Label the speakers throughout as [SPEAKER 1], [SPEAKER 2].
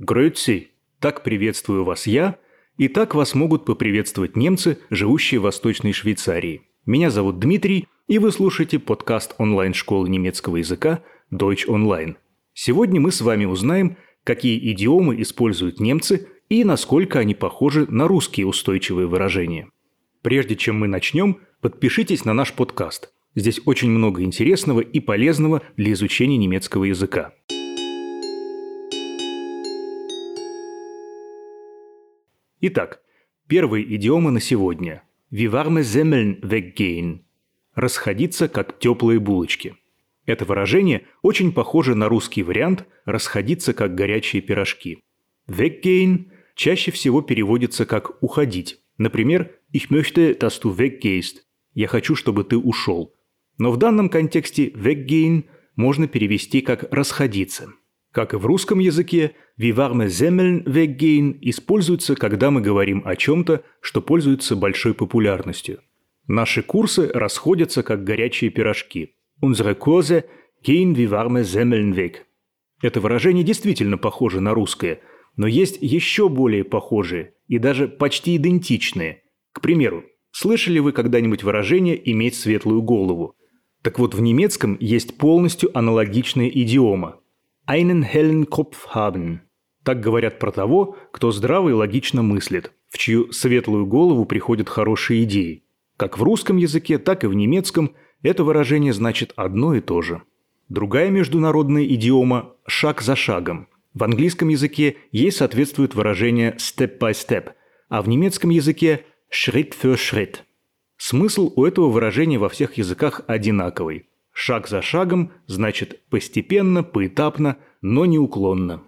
[SPEAKER 1] Грötzi. Так приветствую вас я, и так вас могут поприветствовать немцы, живущие в Восточной Швейцарии. Меня зовут Дмитрий, и вы слушаете подкаст онлайн-школы немецкого языка Deutsch Online. Сегодня мы с вами узнаем, какие идиомы используют немцы и насколько они похожи на русские устойчивые выражения. Прежде чем мы начнем, подпишитесь на наш подкаст. Здесь очень много интересного и полезного для изучения немецкого языка. Итак, первые идиомы на сегодня. Wie warme Semmeln weggehen. Расходиться, как теплые булочки. Это выражение очень похоже на русский вариант «расходиться, как горячие пирожки». Weggehen чаще всего переводится как «уходить». Например, «Ich möchte, dass du weggehst». «Я хочу, чтобы ты ушел». Но в данном контексте «weggehen» можно перевести как «расходиться». Как и в русском языке, «wie warme Semmeln weggehen» используется, когда мы говорим о чем-то, что пользуется большой популярностью. Наши курсы расходятся, как горячие пирожки. Unsere Kurse gehen wie warme Semmeln. Это выражение действительно похоже на русское – но есть еще более похожие и даже почти идентичные. К примеру, слышали вы когда-нибудь выражение «иметь светлую голову»? Так вот, в немецком есть полностью аналогичная идиома. «Einen hellen Kopf haben». Так говорят про того, кто здраво и логично мыслит, в чью светлую голову приходят хорошие идеи. Как в русском языке, так и в немецком это выражение значит одно и то же. Другая международная идиома – «шаг за шагом», в английском языке ей соответствует выражение step by step, а в немецком языке Schritt für Schritt. Смысл у этого выражения во всех языках одинаковый. Шаг за шагом значит постепенно, поэтапно, но неуклонно.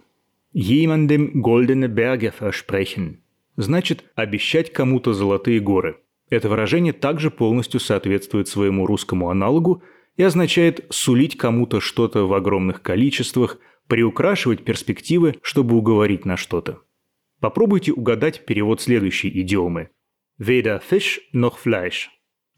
[SPEAKER 1] Jemandem goldene Berge versprechen значит обещать кому-то золотые горы. Это выражение также полностью соответствует своему русскому аналогу и означает сулить кому-то что-то в огромных количествах – приукрашивать перспективы, чтобы уговорить на что-то. Попробуйте угадать перевод следующей идиомы. Weder Fisch noch Fleisch.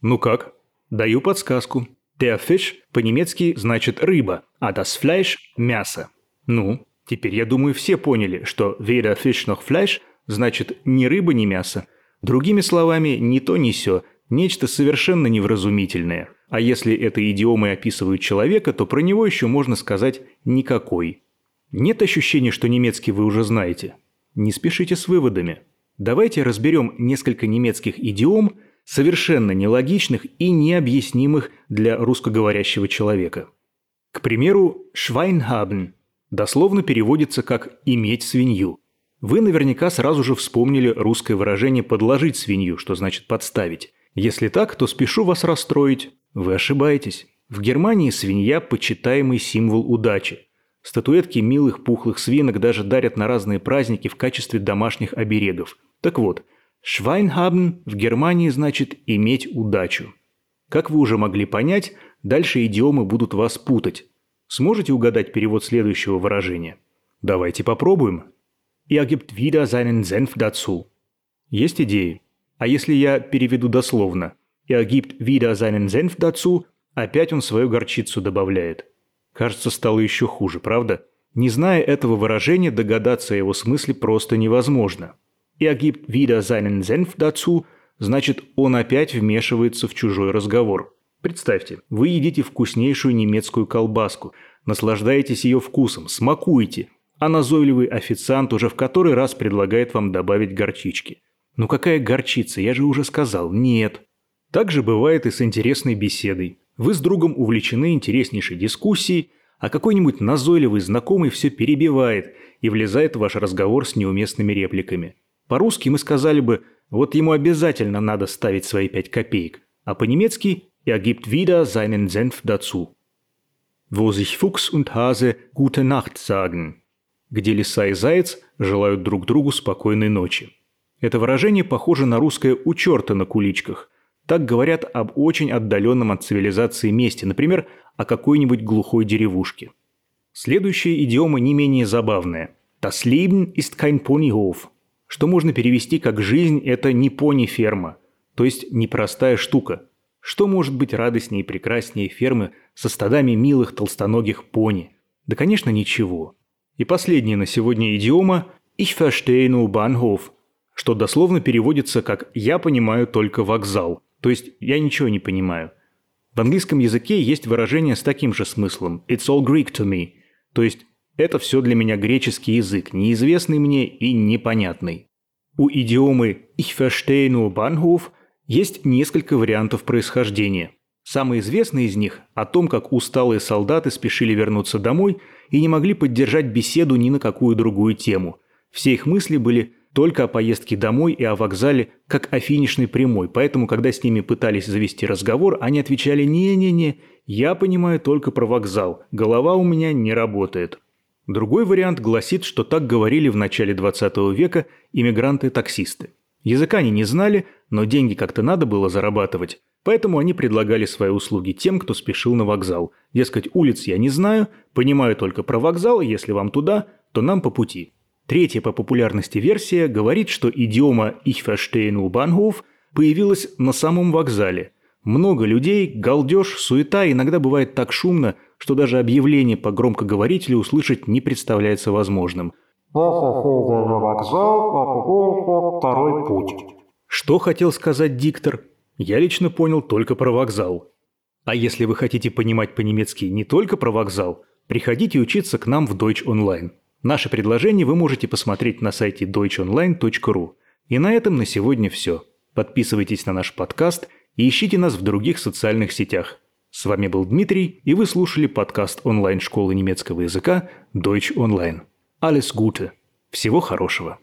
[SPEAKER 1] Ну как? Даю подсказку. Der Fisch по-немецки значит рыба, а das Fleisch – мясо. Ну, теперь я думаю все поняли, что weder Fisch noch Fleisch значит ни рыба, ни мясо. Другими словами, ни то, ни сё, нечто совершенно невразумительное. А если это идиомы описывают человека, то про него еще можно сказать «никакой». Нет ощущения, что немецкий вы уже знаете? Не спешите с выводами. Давайте разберем несколько немецких идиом, совершенно нелогичных и необъяснимых для русскоговорящего человека. К примеру, «Schwein дословно переводится как «иметь свинью». Вы наверняка сразу же вспомнили русское выражение «подложить свинью», что значит «подставить». Если так, то спешу вас расстроить. Вы ошибаетесь. В Германии свинья – почитаемый символ удачи. Статуэтки милых пухлых свинок даже дарят на разные праздники в качестве домашних оберегов. Так вот, Schweinhaben в Германии значит «иметь удачу». Как вы уже могли понять, дальше идиомы будут вас путать. Сможете угадать перевод следующего выражения? Давайте попробуем. Er gibt wieder seinen Senf dazu. Есть идеи? А если я переведу дословно? Er gibt wieder seinen Senf dazu, опять он свою горчицу добавляет – Кажется, стало еще хуже, правда? Не зная этого выражения, догадаться о его смысле просто невозможно. Er gibt wieder seinen Senf dazu, значит, он опять вмешивается в чужой разговор. Представьте, вы едите вкуснейшую немецкую колбаску, наслаждаетесь ее вкусом, смакуете, а назойливый официант уже в который раз предлагает вам добавить горчички. Ну какая горчица, я же уже сказал, нет. Так же бывает и с интересной беседой. Вы с другом увлечены интереснейшей дискуссией, а какой-нибудь назойливый знакомый все перебивает и влезает в ваш разговор с неуместными репликами. По-русски мы сказали бы «вот ему обязательно надо ставить свои пять копеек», а по-немецки «er gibt wieder seinen Senf dazu». Wo sich Fuchs und Hase gute Nacht sagen. Где лиса и заяц желают друг другу спокойной ночи. Это выражение похоже на русское «у черта на куличках», так говорят об очень отдаленном от цивилизации месте, например, о какой-нибудь глухой деревушке. Следующая идиома не менее забавная. Das Leben ist kein Ponyhof, что можно перевести как «жизнь – это не пони-ферма», то есть непростая штука. Что может быть радостнее и прекраснее фермы со стадами милых толстоногих пони? Да, конечно, ничего. И последняя на сегодня идиома «Ich verstehe nur Bahnhof», что дословно переводится как «я понимаю только вокзал», то есть «я ничего не понимаю». В английском языке есть выражение с таким же смыслом «It's all Greek to me», то есть «это все для меня греческий язык, неизвестный мне и непонятный». У идиомы «Ich verstehe nur Bahnhof» есть несколько вариантов происхождения. Самый известный из них – о том, как усталые солдаты спешили вернуться домой и не могли поддержать беседу ни на какую другую тему. Все их мысли были только о поездке домой и о вокзале, как о финишной прямой, поэтому, когда с ними пытались завести разговор, они отвечали «не-не-не, я понимаю только про вокзал, голова у меня не работает». Другой вариант гласит, что так говорили в начале 20 века иммигранты-таксисты. Языка они не знали, но деньги как-то надо было зарабатывать, поэтому они предлагали свои услуги тем, кто спешил на вокзал. Дескать, улиц я не знаю, понимаю только про вокзал, если вам туда, то нам по пути. Третья по популярности версия говорит, что идиома «Ich verstehe nur Bahnhof» появилась на самом вокзале. Много людей, галдеж, суета, иногда бывает так шумно, что даже объявление по громкоговорителю услышать не представляется возможным.
[SPEAKER 2] вокзал, второй путь.
[SPEAKER 1] Что хотел сказать диктор? Я лично понял только про вокзал. А если вы хотите понимать по-немецки не только про вокзал, приходите учиться к нам в Deutsch Online. Наше предложение вы можете посмотреть на сайте deutschonline.ru. И на этом на сегодня все. Подписывайтесь на наш подкаст и ищите нас в других социальных сетях. С вами был Дмитрий, и вы слушали подкаст онлайн-школы немецкого языка Deutsch Online. Alles Gute. Всего хорошего.